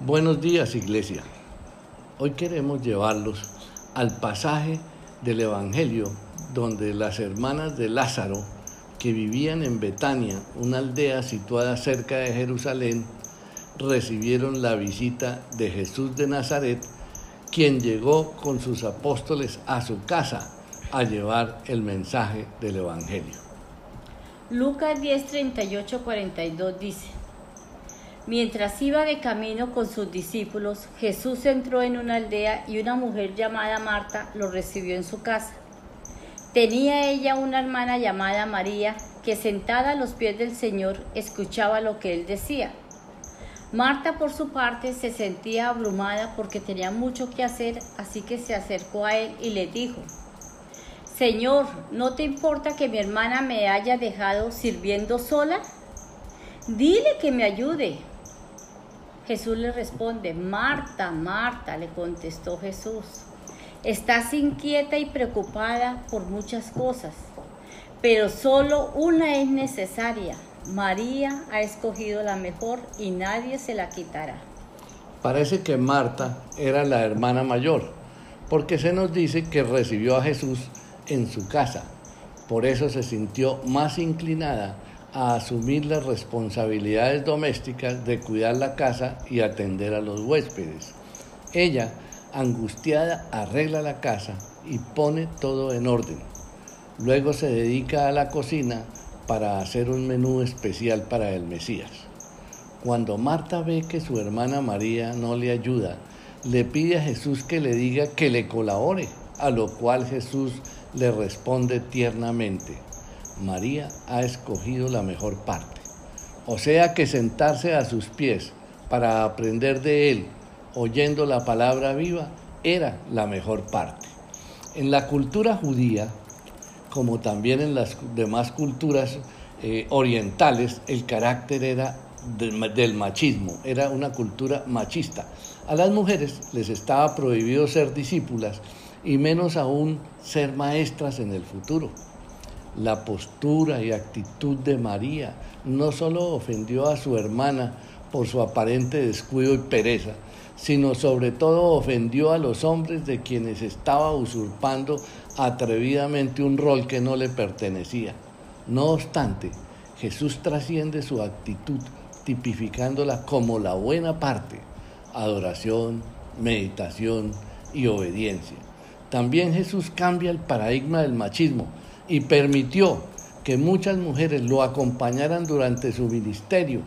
Buenos días Iglesia. Hoy queremos llevarlos al pasaje del Evangelio donde las hermanas de Lázaro, que vivían en Betania, una aldea situada cerca de Jerusalén, recibieron la visita de Jesús de Nazaret, quien llegó con sus apóstoles a su casa a llevar el mensaje del Evangelio. Lucas 10, 38, 42 dice, Mientras iba de camino con sus discípulos, Jesús entró en una aldea y una mujer llamada Marta lo recibió en su casa. Tenía ella una hermana llamada María que sentada a los pies del Señor escuchaba lo que él decía. Marta por su parte se sentía abrumada porque tenía mucho que hacer, así que se acercó a él y le dijo, Señor, ¿no te importa que mi hermana me haya dejado sirviendo sola? Dile que me ayude. Jesús le responde, Marta, Marta, le contestó Jesús, estás inquieta y preocupada por muchas cosas, pero solo una es necesaria. María ha escogido la mejor y nadie se la quitará. Parece que Marta era la hermana mayor, porque se nos dice que recibió a Jesús en su casa. Por eso se sintió más inclinada a asumir las responsabilidades domésticas de cuidar la casa y atender a los huéspedes. Ella, angustiada, arregla la casa y pone todo en orden. Luego se dedica a la cocina para hacer un menú especial para el Mesías. Cuando Marta ve que su hermana María no le ayuda, le pide a Jesús que le diga que le colabore, a lo cual Jesús le responde tiernamente, María ha escogido la mejor parte. O sea que sentarse a sus pies para aprender de Él, oyendo la palabra viva, era la mejor parte. En la cultura judía, como también en las demás culturas eh, orientales, el carácter era del machismo, era una cultura machista. A las mujeres les estaba prohibido ser discípulas y menos aún ser maestras en el futuro. La postura y actitud de María no solo ofendió a su hermana por su aparente descuido y pereza, sino sobre todo ofendió a los hombres de quienes estaba usurpando atrevidamente un rol que no le pertenecía. No obstante, Jesús trasciende su actitud tipificándola como la buena parte, adoración, meditación y obediencia. También Jesús cambia el paradigma del machismo, y permitió que muchas mujeres lo acompañaran durante su ministerio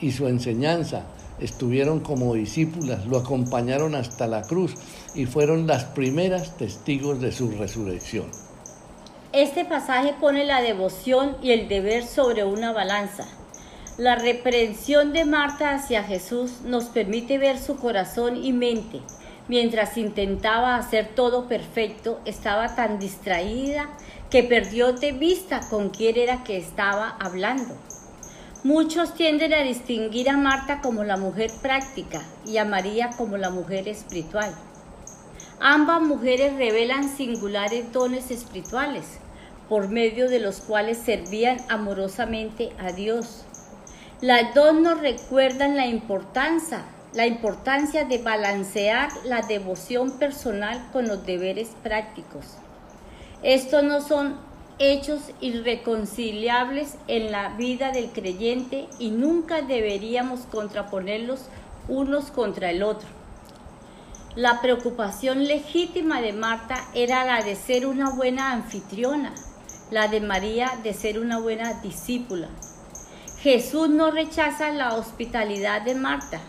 y su enseñanza. Estuvieron como discípulas, lo acompañaron hasta la cruz y fueron las primeras testigos de su resurrección. Este pasaje pone la devoción y el deber sobre una balanza. La reprensión de Marta hacia Jesús nos permite ver su corazón y mente. Mientras intentaba hacer todo perfecto, estaba tan distraída que perdió de vista con quién era que estaba hablando. Muchos tienden a distinguir a Marta como la mujer práctica y a María como la mujer espiritual. Ambas mujeres revelan singulares dones espirituales, por medio de los cuales servían amorosamente a Dios. Las dos nos recuerdan la importancia, la importancia de balancear la devoción personal con los deberes prácticos. Estos no son hechos irreconciliables en la vida del creyente y nunca deberíamos contraponerlos unos contra el otro. La preocupación legítima de Marta era la de ser una buena anfitriona, la de María de ser una buena discípula. Jesús no rechaza la hospitalidad de Marta,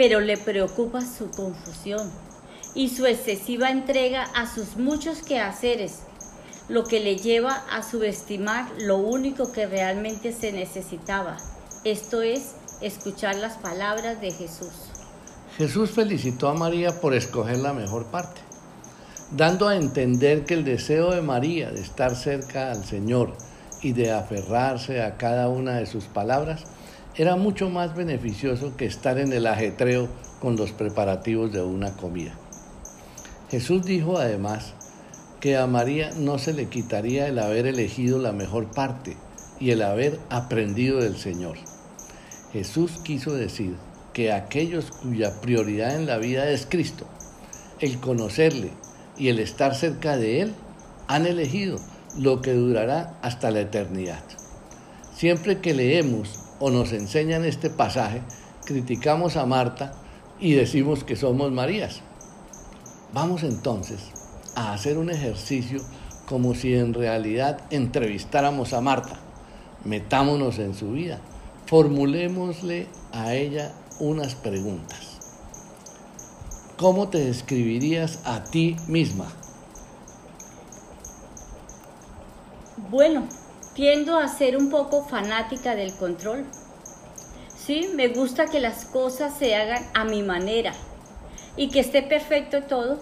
pero le preocupa su confusión y su excesiva entrega a sus muchos quehaceres lo que le lleva a subestimar lo único que realmente se necesitaba, esto es, escuchar las palabras de Jesús. Jesús felicitó a María por escoger la mejor parte, dando a entender que el deseo de María de estar cerca al Señor y de aferrarse a cada una de sus palabras era mucho más beneficioso que estar en el ajetreo con los preparativos de una comida. Jesús dijo además que a María no se le quitaría el haber elegido la mejor parte y el haber aprendido del Señor. Jesús quiso decir que aquellos cuya prioridad en la vida es Cristo, el conocerle y el estar cerca de Él, han elegido lo que durará hasta la eternidad. Siempre que leemos o nos enseñan este pasaje, criticamos a Marta y decimos que somos Marías. Vamos entonces a hacer un ejercicio como si en realidad entrevistáramos a Marta. Metámonos en su vida, formulémosle a ella unas preguntas. ¿Cómo te describirías a ti misma? Bueno, tiendo a ser un poco fanática del control. Sí, me gusta que las cosas se hagan a mi manera y que esté perfecto todo.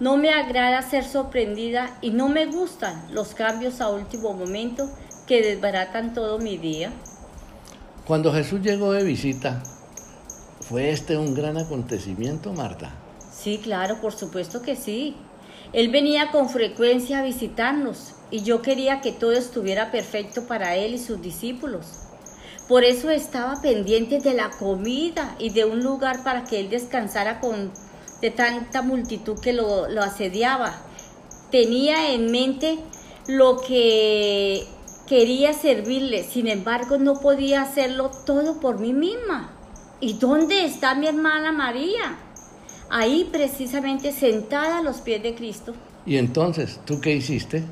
No me agrada ser sorprendida y no me gustan los cambios a último momento que desbaratan todo mi día. Cuando Jesús llegó de visita, ¿fue este un gran acontecimiento, Marta? Sí, claro, por supuesto que sí. Él venía con frecuencia a visitarnos y yo quería que todo estuviera perfecto para él y sus discípulos. Por eso estaba pendiente de la comida y de un lugar para que él descansara con de tanta multitud que lo, lo asediaba. Tenía en mente lo que quería servirle, sin embargo no podía hacerlo todo por mí misma. ¿Y dónde está mi hermana María? Ahí precisamente sentada a los pies de Cristo. ¿Y entonces tú qué hiciste?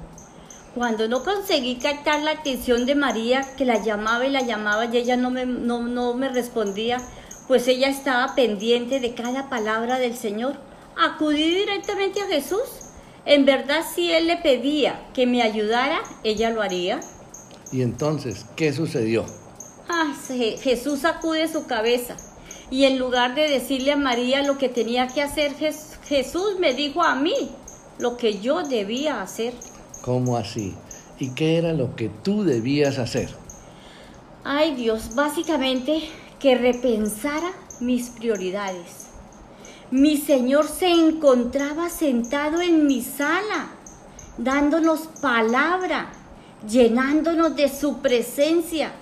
Cuando no conseguí captar la atención de María, que la llamaba y la llamaba y ella no me, no, no me respondía, pues ella estaba pendiente de cada palabra del Señor, acudí directamente a Jesús. En verdad, si Él le pedía que me ayudara, ella lo haría. ¿Y entonces qué sucedió? Ah, Jesús sacude su cabeza y en lugar de decirle a María lo que tenía que hacer, Jesús me dijo a mí lo que yo debía hacer. ¿Cómo así? ¿Y qué era lo que tú debías hacer? Ay Dios, básicamente que repensara mis prioridades. Mi Señor se encontraba sentado en mi sala, dándonos palabra, llenándonos de su presencia,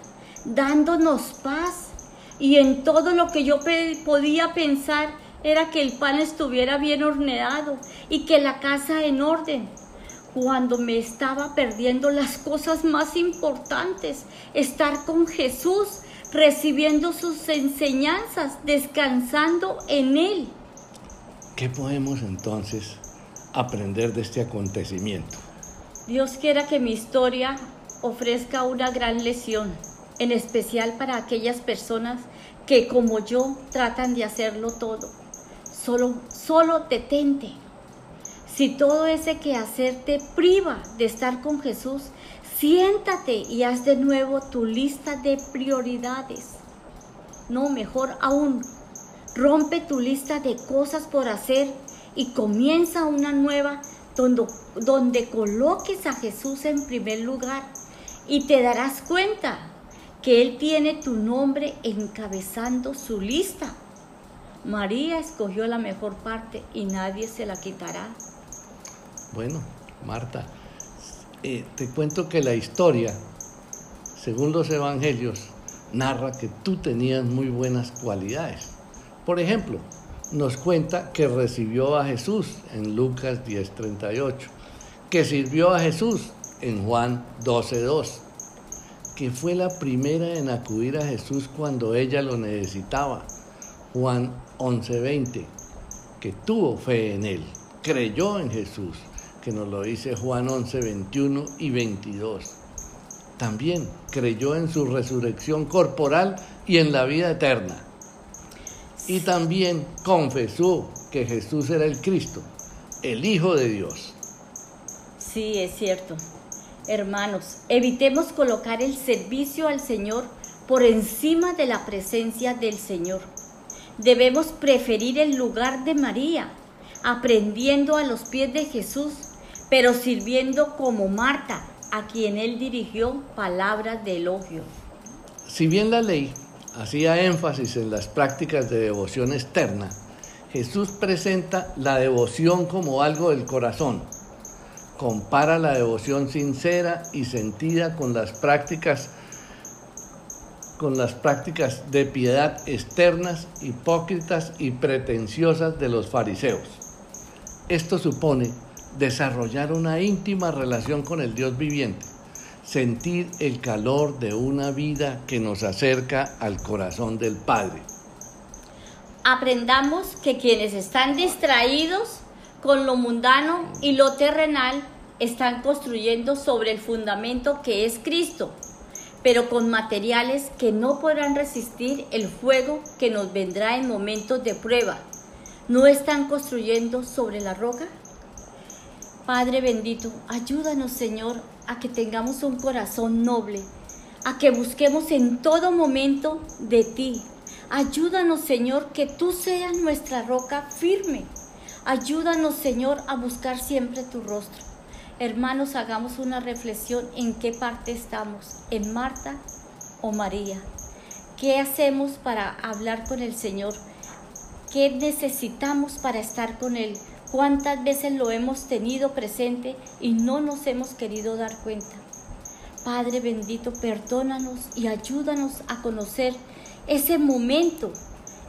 dándonos paz. Y en todo lo que yo podía pensar era que el pan estuviera bien horneado y que la casa en orden cuando me estaba perdiendo las cosas más importantes, estar con Jesús, recibiendo sus enseñanzas, descansando en Él. ¿Qué podemos entonces aprender de este acontecimiento? Dios quiera que mi historia ofrezca una gran lección, en especial para aquellas personas que como yo tratan de hacerlo todo. Solo, solo detente, si todo ese quehacer te priva de estar con Jesús, siéntate y haz de nuevo tu lista de prioridades. No, mejor aún, rompe tu lista de cosas por hacer y comienza una nueva donde, donde coloques a Jesús en primer lugar y te darás cuenta que Él tiene tu nombre encabezando su lista. María escogió la mejor parte y nadie se la quitará. Bueno, Marta, eh, te cuento que la historia, según los evangelios, narra que tú tenías muy buenas cualidades. Por ejemplo, nos cuenta que recibió a Jesús en Lucas 10:38, que sirvió a Jesús en Juan 12:2, que fue la primera en acudir a Jesús cuando ella lo necesitaba, Juan 11:20, que tuvo fe en él, creyó en Jesús que nos lo dice Juan 11, 21 y 22. También creyó en su resurrección corporal y en la vida eterna. Y también confesó que Jesús era el Cristo, el Hijo de Dios. Sí, es cierto. Hermanos, evitemos colocar el servicio al Señor por encima de la presencia del Señor. Debemos preferir el lugar de María, aprendiendo a los pies de Jesús pero sirviendo como Marta, a quien él dirigió palabras de elogio. Si bien la ley hacía énfasis en las prácticas de devoción externa, Jesús presenta la devoción como algo del corazón. Compara la devoción sincera y sentida con las prácticas con las prácticas de piedad externas, hipócritas y pretenciosas de los fariseos. Esto supone desarrollar una íntima relación con el Dios viviente, sentir el calor de una vida que nos acerca al corazón del Padre. Aprendamos que quienes están distraídos con lo mundano y lo terrenal están construyendo sobre el fundamento que es Cristo, pero con materiales que no podrán resistir el fuego que nos vendrá en momentos de prueba. ¿No están construyendo sobre la roca? Padre bendito, ayúdanos Señor a que tengamos un corazón noble, a que busquemos en todo momento de ti. Ayúdanos Señor que tú seas nuestra roca firme. Ayúdanos Señor a buscar siempre tu rostro. Hermanos, hagamos una reflexión en qué parte estamos, en Marta o María. ¿Qué hacemos para hablar con el Señor? ¿Qué necesitamos para estar con Él? ¿Cuántas veces lo hemos tenido presente y no nos hemos querido dar cuenta? Padre bendito, perdónanos y ayúdanos a conocer ese momento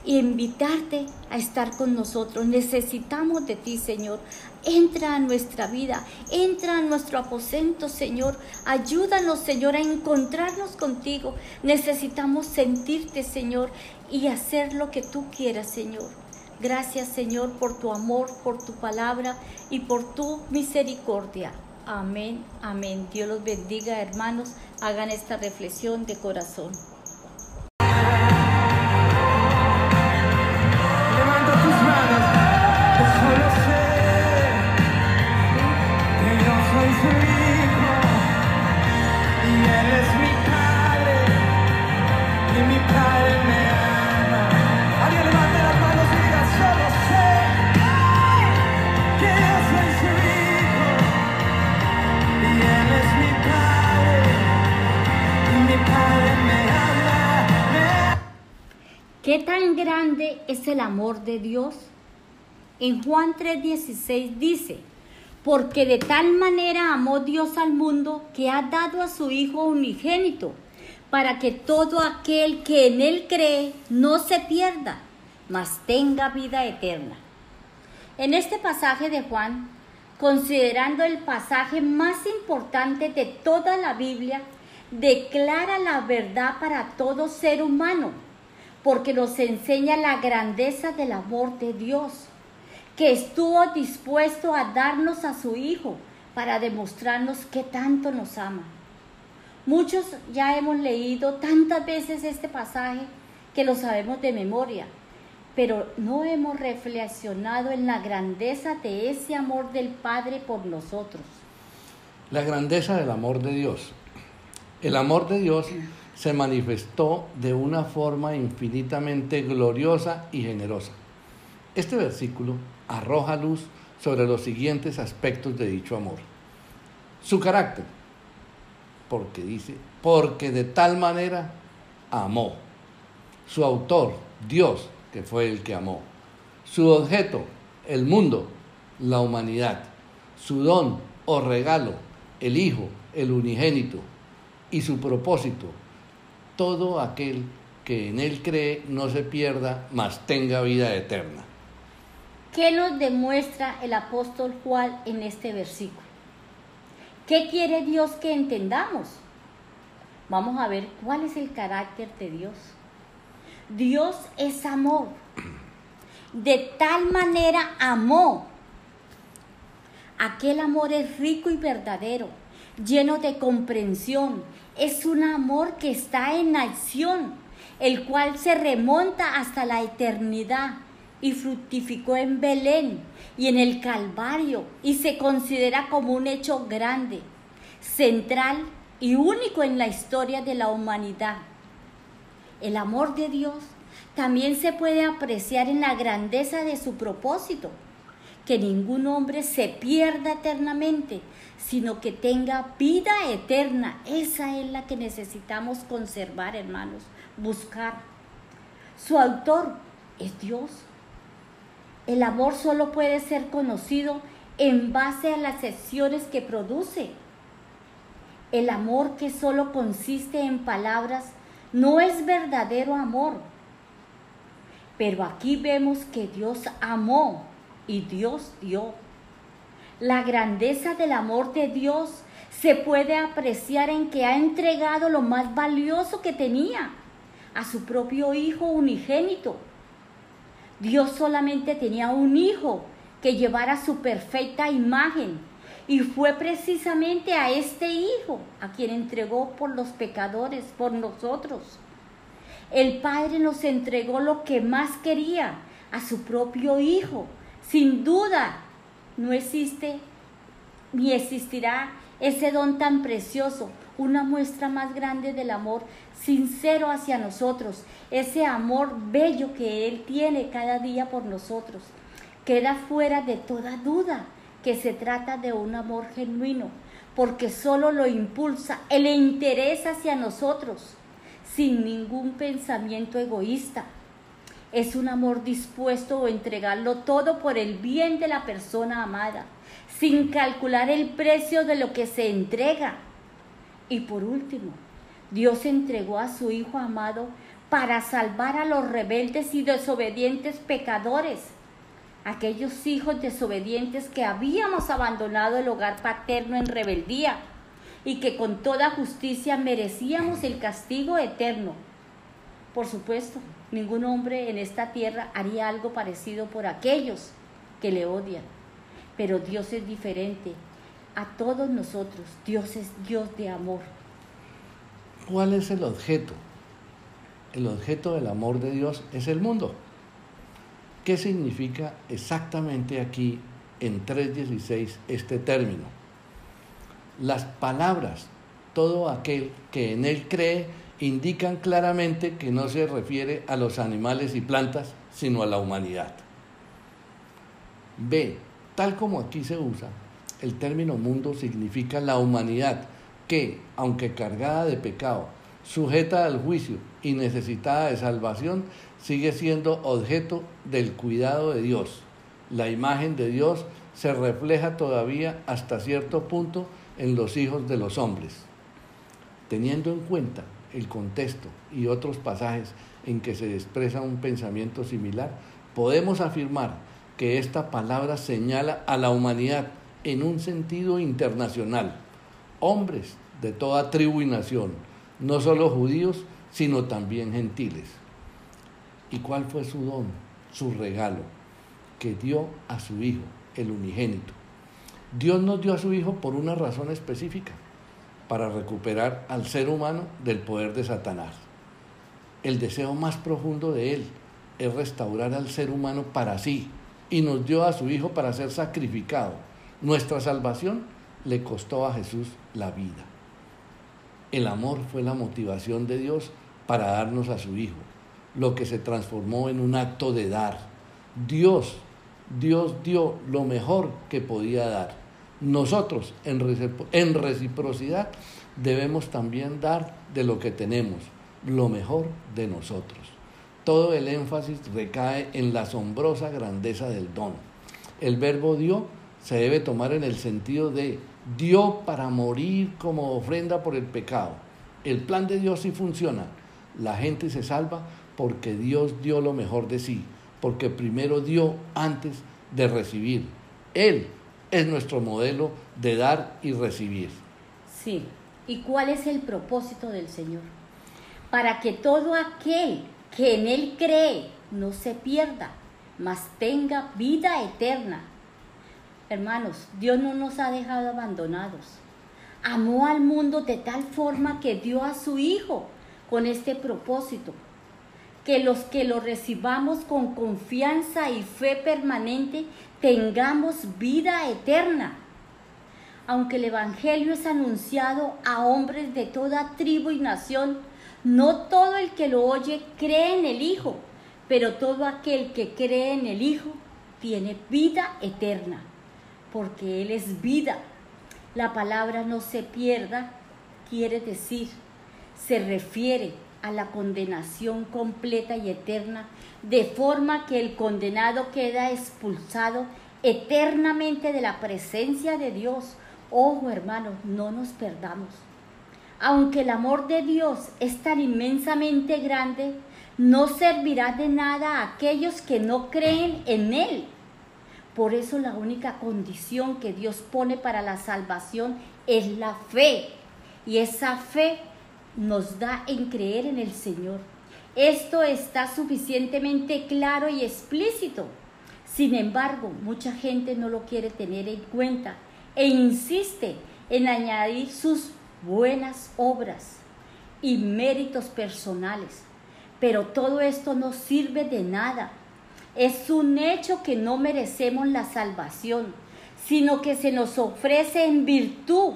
y invitarte a estar con nosotros. Necesitamos de ti, Señor. Entra a nuestra vida, entra a nuestro aposento, Señor. Ayúdanos, Señor, a encontrarnos contigo. Necesitamos sentirte, Señor, y hacer lo que tú quieras, Señor. Gracias Señor por tu amor, por tu palabra y por tu misericordia. Amén, amén. Dios los bendiga hermanos. Hagan esta reflexión de corazón. ¿Qué tan grande es el amor de Dios? En Juan 3:16 dice, porque de tal manera amó Dios al mundo que ha dado a su Hijo unigénito, para que todo aquel que en Él cree no se pierda, mas tenga vida eterna. En este pasaje de Juan, considerando el pasaje más importante de toda la Biblia, declara la verdad para todo ser humano porque nos enseña la grandeza del amor de Dios, que estuvo dispuesto a darnos a su Hijo para demostrarnos que tanto nos ama. Muchos ya hemos leído tantas veces este pasaje que lo sabemos de memoria, pero no hemos reflexionado en la grandeza de ese amor del Padre por nosotros. La grandeza del amor de Dios. El amor de Dios se manifestó de una forma infinitamente gloriosa y generosa. Este versículo arroja luz sobre los siguientes aspectos de dicho amor. Su carácter, porque dice, porque de tal manera amó. Su autor, Dios, que fue el que amó. Su objeto, el mundo, la humanidad. Su don o regalo, el Hijo, el unigénito. Y su propósito, todo aquel que en Él cree no se pierda, mas tenga vida eterna. ¿Qué nos demuestra el apóstol Juan en este versículo? ¿Qué quiere Dios que entendamos? Vamos a ver cuál es el carácter de Dios. Dios es amor. De tal manera amó. Aquel amor es rico y verdadero, lleno de comprensión, es un amor que está en acción, el cual se remonta hasta la eternidad y fructificó en Belén y en el Calvario y se considera como un hecho grande, central y único en la historia de la humanidad. El amor de Dios también se puede apreciar en la grandeza de su propósito, que ningún hombre se pierda eternamente, sino que tenga vida eterna. Esa es la que necesitamos conservar, hermanos, buscar. Su autor es Dios. El amor solo puede ser conocido en base a las acciones que produce. El amor que solo consiste en palabras no es verdadero amor. Pero aquí vemos que Dios amó y Dios dio. La grandeza del amor de Dios se puede apreciar en que ha entregado lo más valioso que tenía, a su propio Hijo unigénito. Dios solamente tenía un Hijo que llevara su perfecta imagen y fue precisamente a este Hijo a quien entregó por los pecadores, por nosotros. El Padre nos entregó lo que más quería, a su propio Hijo. Sin duda, no existe ni existirá ese don tan precioso, una muestra más grande del amor sincero hacia nosotros, ese amor bello que Él tiene cada día por nosotros. Queda fuera de toda duda que se trata de un amor genuino, porque solo lo impulsa el interés hacia nosotros, sin ningún pensamiento egoísta. Es un amor dispuesto a entregarlo todo por el bien de la persona amada, sin calcular el precio de lo que se entrega. Y por último, Dios entregó a su Hijo amado para salvar a los rebeldes y desobedientes pecadores aquellos hijos desobedientes que habíamos abandonado el hogar paterno en rebeldía y que con toda justicia merecíamos el castigo eterno. Por supuesto, ningún hombre en esta tierra haría algo parecido por aquellos que le odian, pero Dios es diferente a todos nosotros. Dios es Dios de amor. ¿Cuál es el objeto? El objeto del amor de Dios es el mundo. ¿Qué significa exactamente aquí en 3.16 este término? Las palabras, todo aquel que en él cree, indican claramente que no se refiere a los animales y plantas, sino a la humanidad. B. Tal como aquí se usa, el término mundo significa la humanidad que, aunque cargada de pecado, sujeta al juicio y necesitada de salvación, sigue siendo objeto del cuidado de Dios. La imagen de Dios se refleja todavía hasta cierto punto en los hijos de los hombres. Teniendo en cuenta el contexto y otros pasajes en que se expresa un pensamiento similar, podemos afirmar que esta palabra señala a la humanidad en un sentido internacional, hombres de toda tribu y nación, no solo judíos, sino también gentiles. ¿Y cuál fue su don, su regalo? Que dio a su Hijo, el unigénito. Dios nos dio a su Hijo por una razón específica, para recuperar al ser humano del poder de Satanás. El deseo más profundo de Él es restaurar al ser humano para sí y nos dio a su Hijo para ser sacrificado. Nuestra salvación le costó a Jesús la vida. El amor fue la motivación de Dios para darnos a su Hijo lo que se transformó en un acto de dar. Dios, Dios dio lo mejor que podía dar. Nosotros, en reciprocidad, debemos también dar de lo que tenemos, lo mejor de nosotros. Todo el énfasis recae en la asombrosa grandeza del don. El verbo dio se debe tomar en el sentido de dio para morir como ofrenda por el pecado. El plan de Dios sí funciona. La gente se salva porque Dios dio lo mejor de sí, porque primero dio antes de recibir. Él es nuestro modelo de dar y recibir. Sí, ¿y cuál es el propósito del Señor? Para que todo aquel que en Él cree no se pierda, mas tenga vida eterna. Hermanos, Dios no nos ha dejado abandonados. Amó al mundo de tal forma que dio a su Hijo con este propósito, que los que lo recibamos con confianza y fe permanente tengamos vida eterna. Aunque el Evangelio es anunciado a hombres de toda tribu y nación, no todo el que lo oye cree en el Hijo, pero todo aquel que cree en el Hijo tiene vida eterna, porque Él es vida. La palabra no se pierda, quiere decir, se refiere a la condenación completa y eterna, de forma que el condenado queda expulsado eternamente de la presencia de Dios. Ojo hermanos, no nos perdamos. Aunque el amor de Dios es tan inmensamente grande, no servirá de nada a aquellos que no creen en Él. Por eso la única condición que Dios pone para la salvación es la fe. Y esa fe nos da en creer en el Señor. Esto está suficientemente claro y explícito. Sin embargo, mucha gente no lo quiere tener en cuenta e insiste en añadir sus buenas obras y méritos personales. Pero todo esto no sirve de nada. Es un hecho que no merecemos la salvación, sino que se nos ofrece en virtud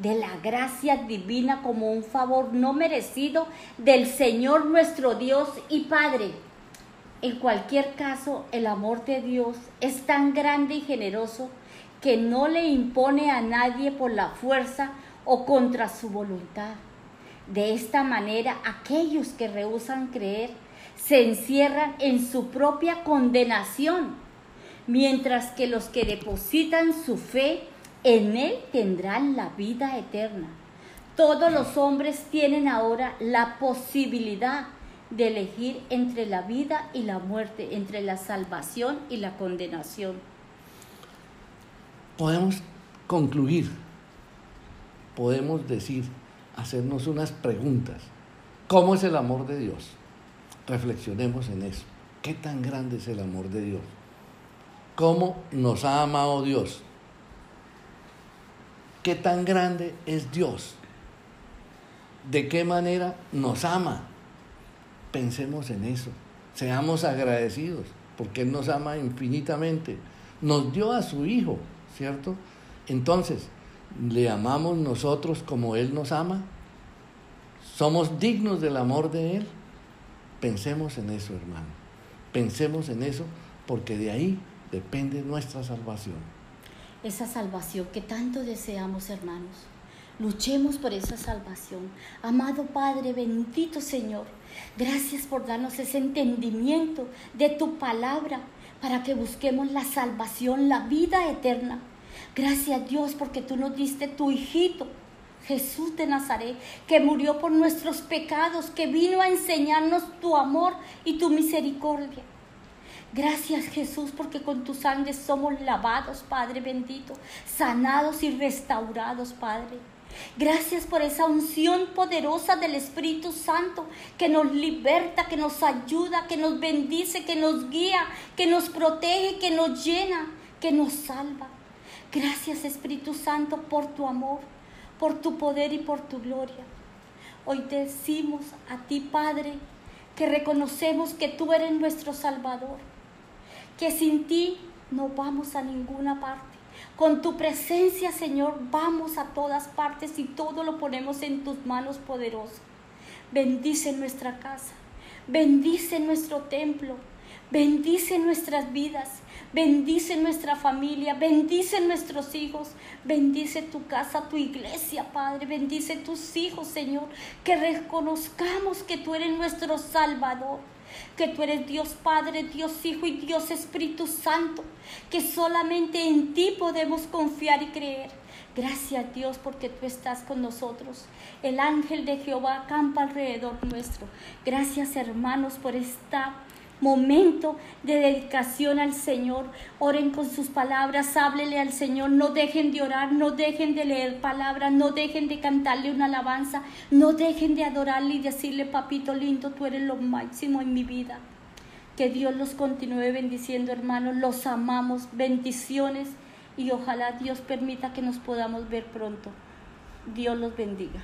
de la gracia divina como un favor no merecido del Señor nuestro Dios y Padre. En cualquier caso, el amor de Dios es tan grande y generoso que no le impone a nadie por la fuerza o contra su voluntad. De esta manera, aquellos que rehusan creer se encierran en su propia condenación, mientras que los que depositan su fe en Él tendrán la vida eterna. Todos los hombres tienen ahora la posibilidad de elegir entre la vida y la muerte, entre la salvación y la condenación. Podemos concluir podemos decir, hacernos unas preguntas. ¿Cómo es el amor de Dios? Reflexionemos en eso. ¿Qué tan grande es el amor de Dios? ¿Cómo nos ha amado Dios? ¿Qué tan grande es Dios? ¿De qué manera nos ama? Pensemos en eso. Seamos agradecidos porque Él nos ama infinitamente. Nos dio a su Hijo, ¿cierto? Entonces, ¿Le amamos nosotros como Él nos ama? ¿Somos dignos del amor de Él? Pensemos en eso, hermano. Pensemos en eso porque de ahí depende nuestra salvación. Esa salvación que tanto deseamos, hermanos. Luchemos por esa salvación. Amado Padre, bendito Señor, gracias por darnos ese entendimiento de tu palabra para que busquemos la salvación, la vida eterna. Gracias Dios porque tú nos diste tu hijito, Jesús de Nazaret, que murió por nuestros pecados, que vino a enseñarnos tu amor y tu misericordia. Gracias Jesús porque con tu sangre somos lavados, Padre bendito, sanados y restaurados, Padre. Gracias por esa unción poderosa del Espíritu Santo que nos liberta, que nos ayuda, que nos bendice, que nos guía, que nos protege, que nos llena, que nos salva. Gracias Espíritu Santo por tu amor, por tu poder y por tu gloria. Hoy te decimos a ti, Padre, que reconocemos que tú eres nuestro Salvador, que sin ti no vamos a ninguna parte. Con tu presencia, Señor, vamos a todas partes y todo lo ponemos en tus manos poderosas. Bendice nuestra casa, bendice nuestro templo, bendice nuestras vidas, Bendice nuestra familia, bendice nuestros hijos, bendice tu casa, tu iglesia, Padre, bendice tus hijos, Señor, que reconozcamos que tú eres nuestro Salvador que tú eres Dios Padre, Dios Hijo y Dios Espíritu Santo, que solamente en ti podemos confiar y creer. Gracias Dios porque tú estás con nosotros. El ángel de Jehová acampa alrededor nuestro. Gracias hermanos por esta momento de dedicación al Señor. Oren con sus palabras, háblele al Señor. No dejen de orar, no dejen de leer palabras, no dejen de cantarle una alabanza, no dejen de adorarle y decirle, papito lindo, tú eres lo máximo en mi vida. Que Dios los continúe bendiciendo, hermanos. Los amamos. Bendiciones y ojalá Dios permita que nos podamos ver pronto. Dios los bendiga.